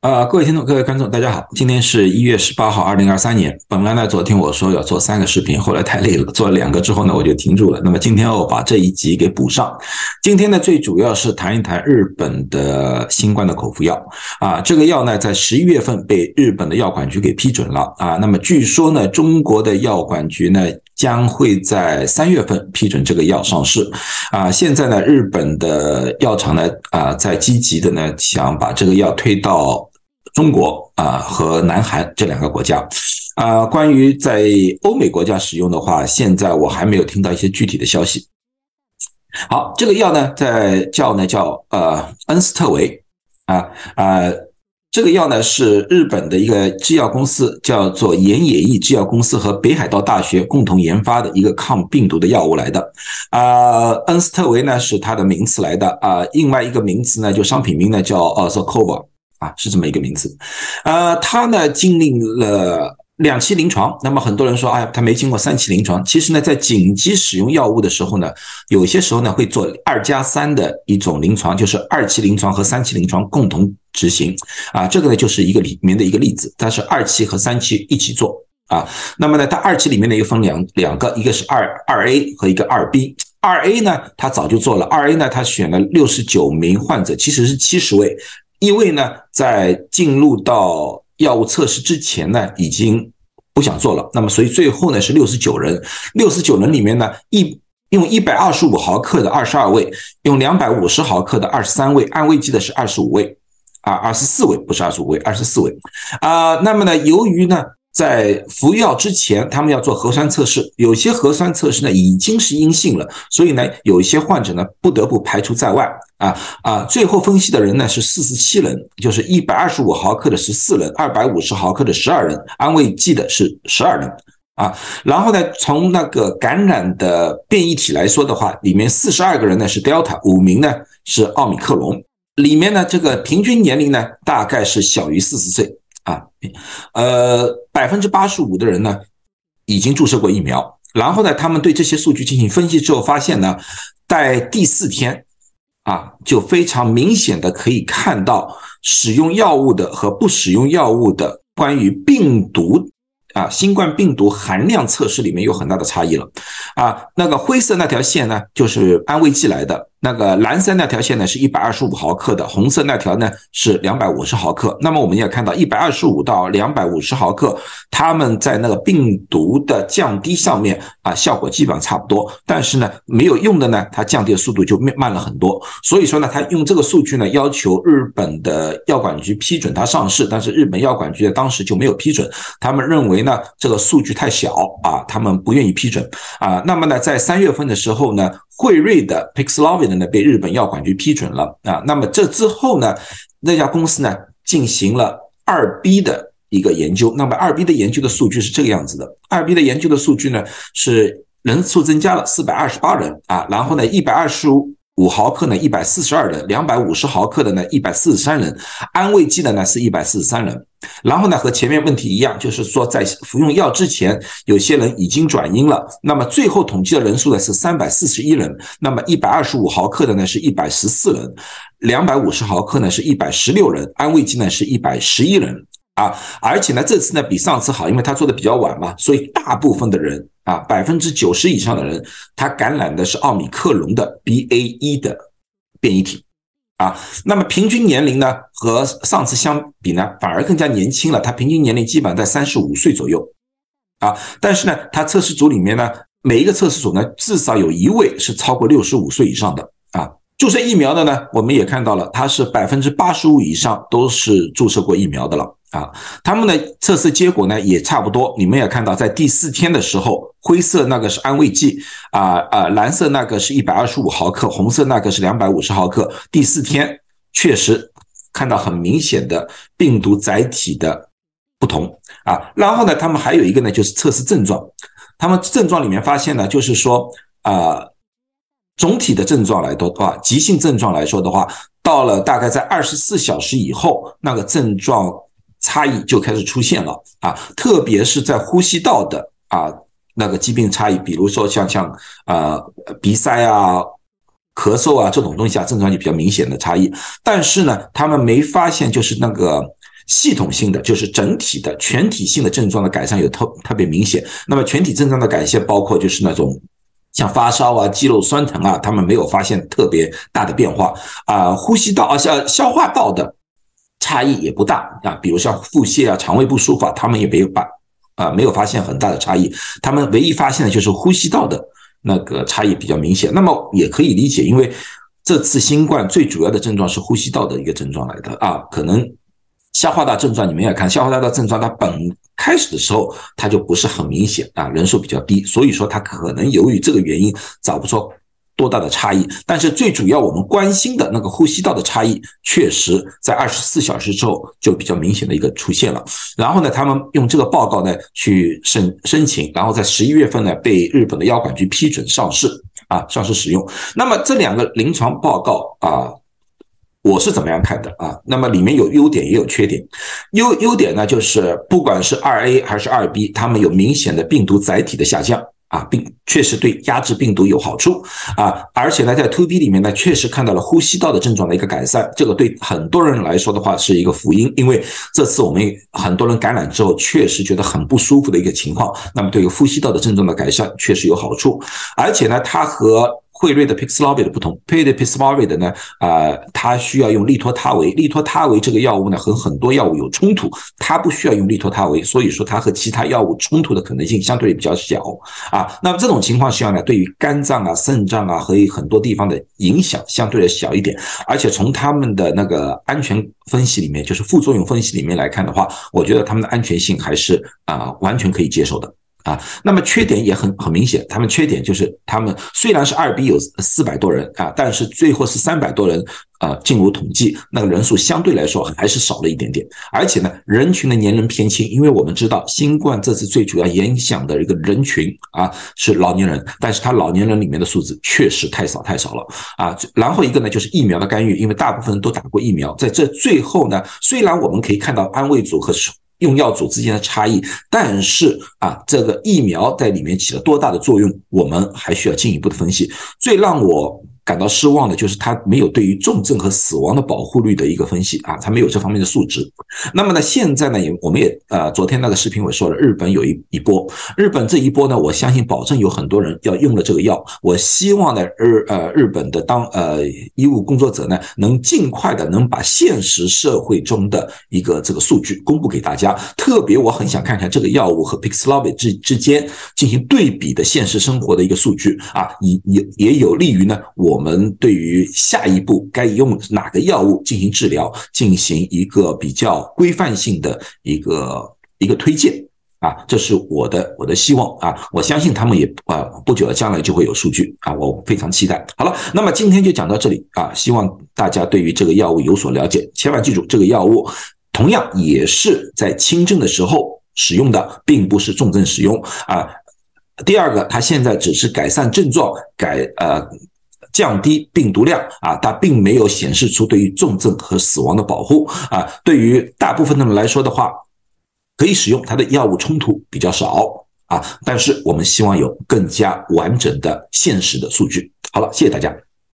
啊，各位听众，各位观众，大家好！今天是一月十八号，二零二三年。本来呢，昨天我说要做三个视频，后来太累了，做了两个之后呢，我就停住了。那么今天我把这一集给补上。今天呢，最主要是谈一谈日本的新冠的口服药啊，这个药呢，在十一月份被日本的药管局给批准了啊。那么据说呢，中国的药管局呢，将会在三月份批准这个药上市啊。现在呢，日本的药厂呢啊，在积极的呢，想把这个药推到。中国啊和南韩这两个国家，啊，关于在欧美国家使用的话，现在我还没有听到一些具体的消息。好，这个药呢，在叫呢叫呃恩斯特韦啊啊，这个药呢是日本的一个制药公司叫做岩野义制药公司和北海道大学共同研发的一个抗病毒的药物来的。啊，恩斯特韦呢是它的名词来的。啊，另外一个名词呢就商品名呢叫呃 s o c o v a 啊，是这么一个名字，呃，他呢经历了两期临床，那么很多人说，哎，他没经过三期临床。其实呢，在紧急使用药物的时候呢，有些时候呢会做二加三的一种临床，就是二期临床和三期临床共同执行。啊，这个呢就是一个里面的一个例子，它是二期和三期一起做啊。那么呢，它二期里面呢又分两两个，一个是二二 A 和一个二 B。二 A 呢，他早就做了，二 A 呢他选了六十九名患者，其实是七十位。因为呢，在进入到药物测试之前呢，已经不想做了。那么，所以最后呢是六十九人，六十九人里面呢，一用一百二十五毫克的二十二位，用两百五十毫克的二十三位，安慰剂的是二十五位，啊，二十四位不是二十五位，二十四位，啊，那么呢，由于呢。在服药之前，他们要做核酸测试，有些核酸测试呢已经是阴性了，所以呢，有一些患者呢不得不排除在外啊啊！最后分析的人呢是四十七人，就是一百二十五毫克的十四人，二百五十毫克的十二人，安慰剂的是十二人啊。然后呢，从那个感染的变异体来说的话，里面四十二个人呢是 Delta，五名呢是奥密克戎，里面呢这个平均年龄呢大概是小于四十岁。啊，呃，百分之八十五的人呢已经注射过疫苗，然后呢，他们对这些数据进行分析之后，发现呢，在第四天啊，就非常明显的可以看到使用药物的和不使用药物的关于病毒。啊，新冠病毒含量测试里面有很大的差异了，啊，那个灰色那条线呢，就是安慰剂来的，那个蓝色那条线呢是一百二十五毫克的，红色那条呢是两百五十毫克。那么我们也看到一百二十五到两百五十毫克，他们在那个病毒的降低上面啊，效果基本上差不多，但是呢，没有用的呢，它降低的速度就慢了很多。所以说呢，他用这个数据呢，要求日本的药管局批准它上市，但是日本药管局当时就没有批准，他们认为。呢这个数据太小啊，他们不愿意批准啊。那么呢，在三月份的时候呢，惠瑞的 Pixlovid 呢被日本药管局批准了啊。那么这之后呢，那家公司呢进行了二 B 的一个研究。那么二 B 的研究的数据是这个样子的：二 B 的研究的数据呢是人数增加了四百二十八人啊，然后呢一百二十五。五毫克呢，一百四十二人；两百五十毫克的呢，一百四十三人；安慰剂的呢是一百四十三人。然后呢，和前面问题一样，就是说在服用药之前，有些人已经转阴了。那么最后统计的人数呢是三百四十一人。那么一百二十五毫克的呢是一百十四人，两百五十毫克呢是一百十六人，安慰剂呢是一百十一人。啊，而且呢，这次呢比上次好，因为他做的比较晚嘛，所以大部分的人啊，百分之九十以上的人，他感染的是奥密克戎的 BA 一的变异体啊。那么平均年龄呢，和上次相比呢，反而更加年轻了，他平均年龄基本在三十五岁左右啊。但是呢，他测试组里面呢，每一个测试组呢，至少有一位是超过六十五岁以上的啊。注射疫苗的呢，我们也看到了，它是百分之八十五以上都是注射过疫苗的了啊。他们的测试结果呢也差不多，你们也看到，在第四天的时候，灰色那个是安慰剂啊啊，蓝色那个是一百二十五毫克，红色那个是两百五十毫克。第四天确实看到很明显的病毒载体的不同啊。然后呢，他们还有一个呢，就是测试症状，他们症状里面发现呢，就是说啊。总体的症状来说的话，急性症状来说的话，到了大概在二十四小时以后，那个症状差异就开始出现了啊，特别是在呼吸道的啊那个疾病差异，比如说像像呃鼻塞啊、咳嗽啊这种东西啊，症状就比较明显的差异。但是呢，他们没发现就是那个系统性的，就是整体的全体性的症状的改善有特特别明显。那么全体症状的改善包括就是那种像发烧啊、肌肉酸疼啊，他们没有发现特别大的变化啊。呼吸道啊、消消化道的差异也不大啊，比如像腹泻啊、肠胃不舒服啊，他们也没有把啊没有发现很大的差异。他们唯一发现的就是呼吸道的那个差异比较明显。那么也可以理解，因为这次新冠最主要的症状是呼吸道的一个症状来的啊，可能。消化道症状，你们要看消化道的症状，它本开始的时候它就不是很明显啊，人数比较低，所以说它可能由于这个原因找不出多大的差异。但是最主要我们关心的那个呼吸道的差异，确实在二十四小时之后就比较明显的一个出现了。然后呢，他们用这个报告呢去申申请，然后在十一月份呢被日本的药管局批准上市啊，上市使用。那么这两个临床报告啊。我是怎么样看的啊？那么里面有优点也有缺点。优优点呢，就是不管是二 A 还是二 B，它们有明显的病毒载体的下降啊，并确实对压制病毒有好处啊。而且呢，在 To B 里面呢，确实看到了呼吸道的症状的一个改善，这个对很多人来说的话是一个福音，因为这次我们很多人感染之后确实觉得很不舒服的一个情况，那么对于呼吸道的症状的改善确实有好处，而且呢，它和惠瑞的 Paxlovid 的不同，惠瑞的 Pixlovid 呢，啊，它需要用利托他韦，利托他韦这个药物呢和很多药物有冲突，它不需要用利托他韦，所以说它和其他药物冲突的可能性相对比较小啊。那么这种情况下呢，对于肝脏啊、肾脏啊和很多地方的影响相对的小一点，而且从他们的那个安全分析里面，就是副作用分析里面来看的话，我觉得他们的安全性还是啊完全可以接受的。啊，那么缺点也很很明显，他们缺点就是他们虽然是二 B 有四百多人啊，但是最后是三百多人啊进入统计，那个人数相对来说还是少了一点点，而且呢，人群的年龄偏轻，因为我们知道新冠这次最主要影响的一个人群啊是老年人，但是他老年人里面的数字确实太少太少了啊，然后一个呢就是疫苗的干预，因为大部分人都打过疫苗，在这最后呢，虽然我们可以看到安慰组和。用药组之间的差异，但是啊，这个疫苗在里面起了多大的作用，我们还需要进一步的分析。最让我。感到失望的就是它没有对于重症和死亡的保护率的一个分析啊，它没有这方面的数值。那么呢，现在呢也我们也呃，昨天那个视频我说了，日本有一一波，日本这一波呢，我相信保证有很多人要用了这个药。我希望呢日呃日本的当呃医务工作者呢，能尽快的能把现实社会中的一个这个数据公布给大家。特别我很想看看这个药物和 Paxlovid 之之间进行对比的现实生活的一个数据啊，也也也有利于呢我。我们对于下一步该用哪个药物进行治疗，进行一个比较规范性的一个一个推荐啊，这是我的我的希望啊，我相信他们也啊不久的将来就会有数据啊，我非常期待。好了，那么今天就讲到这里啊，希望大家对于这个药物有所了解，千万记住，这个药物同样也是在轻症的时候使用的，并不是重症使用啊。第二个，它现在只是改善症状，改呃。降低病毒量啊，它并没有显示出对于重症和死亡的保护啊。对于大部分的人来说的话，可以使用它的药物冲突比较少啊。但是我们希望有更加完整的现实的数据。好了，谢谢大家。